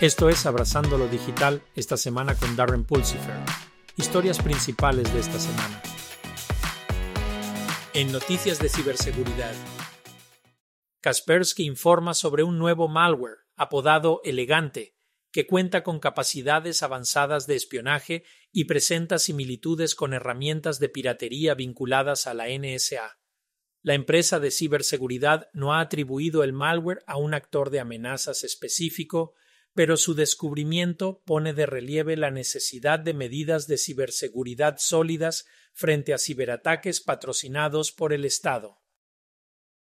Esto es Abrazando lo Digital esta semana con Darren Pulsifer. Historias principales de esta semana. En noticias de ciberseguridad. Kaspersky informa sobre un nuevo malware, apodado Elegante, que cuenta con capacidades avanzadas de espionaje y presenta similitudes con herramientas de piratería vinculadas a la NSA. La empresa de ciberseguridad no ha atribuido el malware a un actor de amenazas específico, pero su descubrimiento pone de relieve la necesidad de medidas de ciberseguridad sólidas frente a ciberataques patrocinados por el Estado.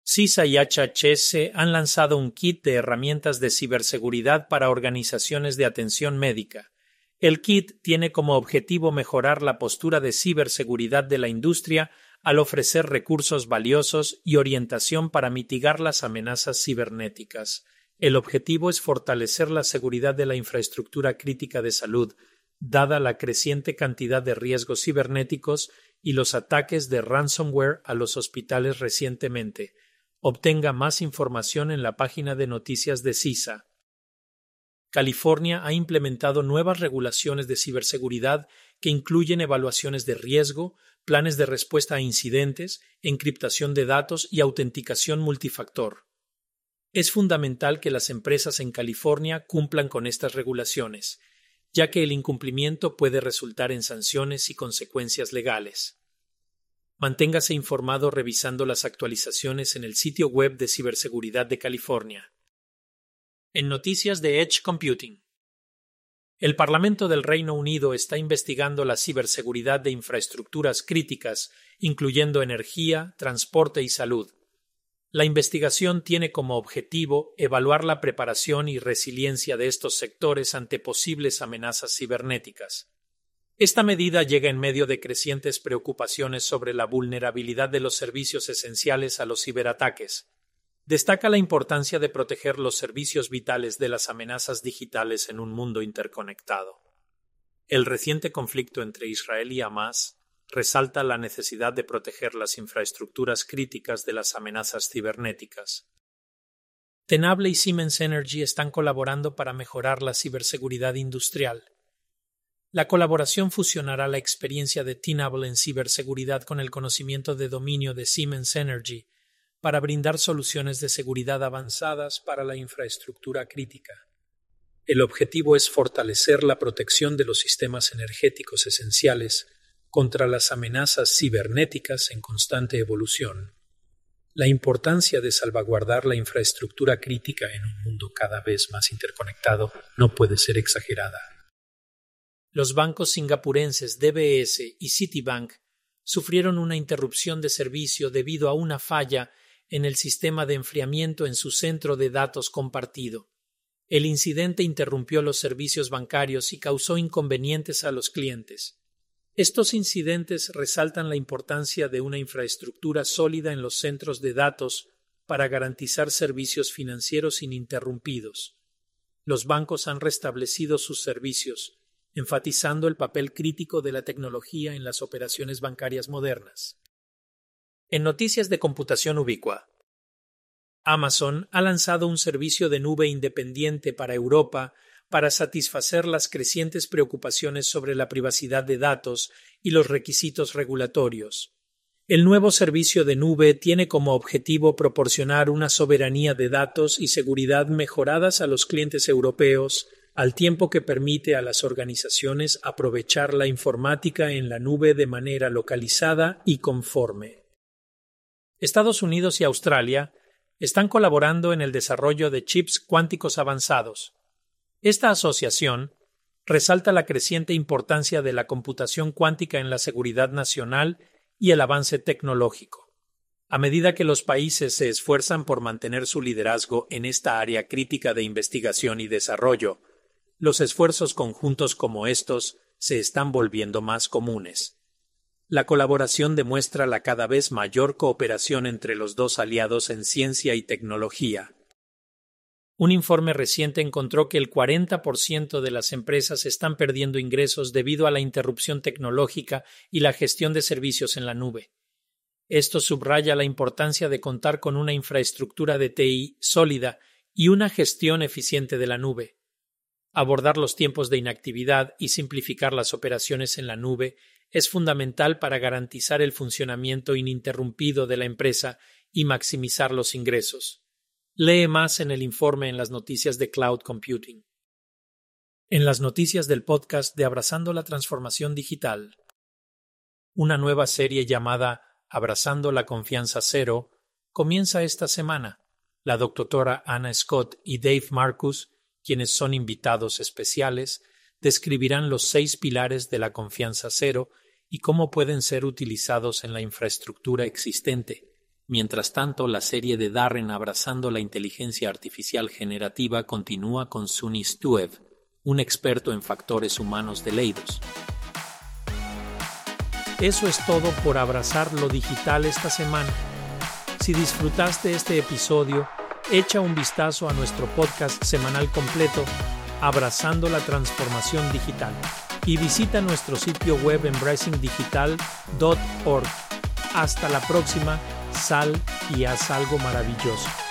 CISA y HHS han lanzado un kit de herramientas de ciberseguridad para organizaciones de atención médica. El kit tiene como objetivo mejorar la postura de ciberseguridad de la industria al ofrecer recursos valiosos y orientación para mitigar las amenazas cibernéticas. El objetivo es fortalecer la seguridad de la infraestructura crítica de salud, dada la creciente cantidad de riesgos cibernéticos y los ataques de ransomware a los hospitales recientemente. Obtenga más información en la página de noticias de CISA. California ha implementado nuevas regulaciones de ciberseguridad que incluyen evaluaciones de riesgo, planes de respuesta a incidentes, encriptación de datos y autenticación multifactor. Es fundamental que las empresas en California cumplan con estas regulaciones, ya que el incumplimiento puede resultar en sanciones y consecuencias legales. Manténgase informado revisando las actualizaciones en el sitio web de ciberseguridad de California. En noticias de Edge Computing. El Parlamento del Reino Unido está investigando la ciberseguridad de infraestructuras críticas, incluyendo energía, transporte y salud. La investigación tiene como objetivo evaluar la preparación y resiliencia de estos sectores ante posibles amenazas cibernéticas. Esta medida llega en medio de crecientes preocupaciones sobre la vulnerabilidad de los servicios esenciales a los ciberataques. Destaca la importancia de proteger los servicios vitales de las amenazas digitales en un mundo interconectado. El reciente conflicto entre Israel y Hamas resalta la necesidad de proteger las infraestructuras críticas de las amenazas cibernéticas. Tenable y Siemens Energy están colaborando para mejorar la ciberseguridad industrial. La colaboración fusionará la experiencia de Tenable en ciberseguridad con el conocimiento de dominio de Siemens Energy para brindar soluciones de seguridad avanzadas para la infraestructura crítica. El objetivo es fortalecer la protección de los sistemas energéticos esenciales contra las amenazas cibernéticas en constante evolución. La importancia de salvaguardar la infraestructura crítica en un mundo cada vez más interconectado no puede ser exagerada. Los bancos singapurenses DBS y Citibank sufrieron una interrupción de servicio debido a una falla en el sistema de enfriamiento en su centro de datos compartido. El incidente interrumpió los servicios bancarios y causó inconvenientes a los clientes. Estos incidentes resaltan la importancia de una infraestructura sólida en los centros de datos para garantizar servicios financieros ininterrumpidos. Los bancos han restablecido sus servicios, enfatizando el papel crítico de la tecnología en las operaciones bancarias modernas. En noticias de computación ubicua, Amazon ha lanzado un servicio de nube independiente para Europa para satisfacer las crecientes preocupaciones sobre la privacidad de datos y los requisitos regulatorios. El nuevo servicio de nube tiene como objetivo proporcionar una soberanía de datos y seguridad mejoradas a los clientes europeos, al tiempo que permite a las organizaciones aprovechar la informática en la nube de manera localizada y conforme. Estados Unidos y Australia están colaborando en el desarrollo de chips cuánticos avanzados, esta asociación resalta la creciente importancia de la computación cuántica en la seguridad nacional y el avance tecnológico. A medida que los países se esfuerzan por mantener su liderazgo en esta área crítica de investigación y desarrollo, los esfuerzos conjuntos como estos se están volviendo más comunes. La colaboración demuestra la cada vez mayor cooperación entre los dos aliados en ciencia y tecnología, un informe reciente encontró que el 40% de las empresas están perdiendo ingresos debido a la interrupción tecnológica y la gestión de servicios en la nube. Esto subraya la importancia de contar con una infraestructura de TI sólida y una gestión eficiente de la nube. Abordar los tiempos de inactividad y simplificar las operaciones en la nube es fundamental para garantizar el funcionamiento ininterrumpido de la empresa y maximizar los ingresos. Lee más en el informe en las noticias de Cloud Computing. En las noticias del podcast de Abrazando la Transformación Digital, una nueva serie llamada Abrazando la Confianza Cero comienza esta semana. La doctora Anna Scott y Dave Marcus, quienes son invitados especiales, describirán los seis pilares de la confianza cero y cómo pueden ser utilizados en la infraestructura existente. Mientras tanto, la serie de Darren abrazando la inteligencia artificial generativa continúa con Sunny Stuev, un experto en factores humanos de Leidos. Eso es todo por abrazar lo digital esta semana. Si disfrutaste este episodio, echa un vistazo a nuestro podcast semanal completo, Abrazando la Transformación Digital, y visita nuestro sitio web embracingdigital.org. Hasta la próxima, sal y haz algo maravilloso.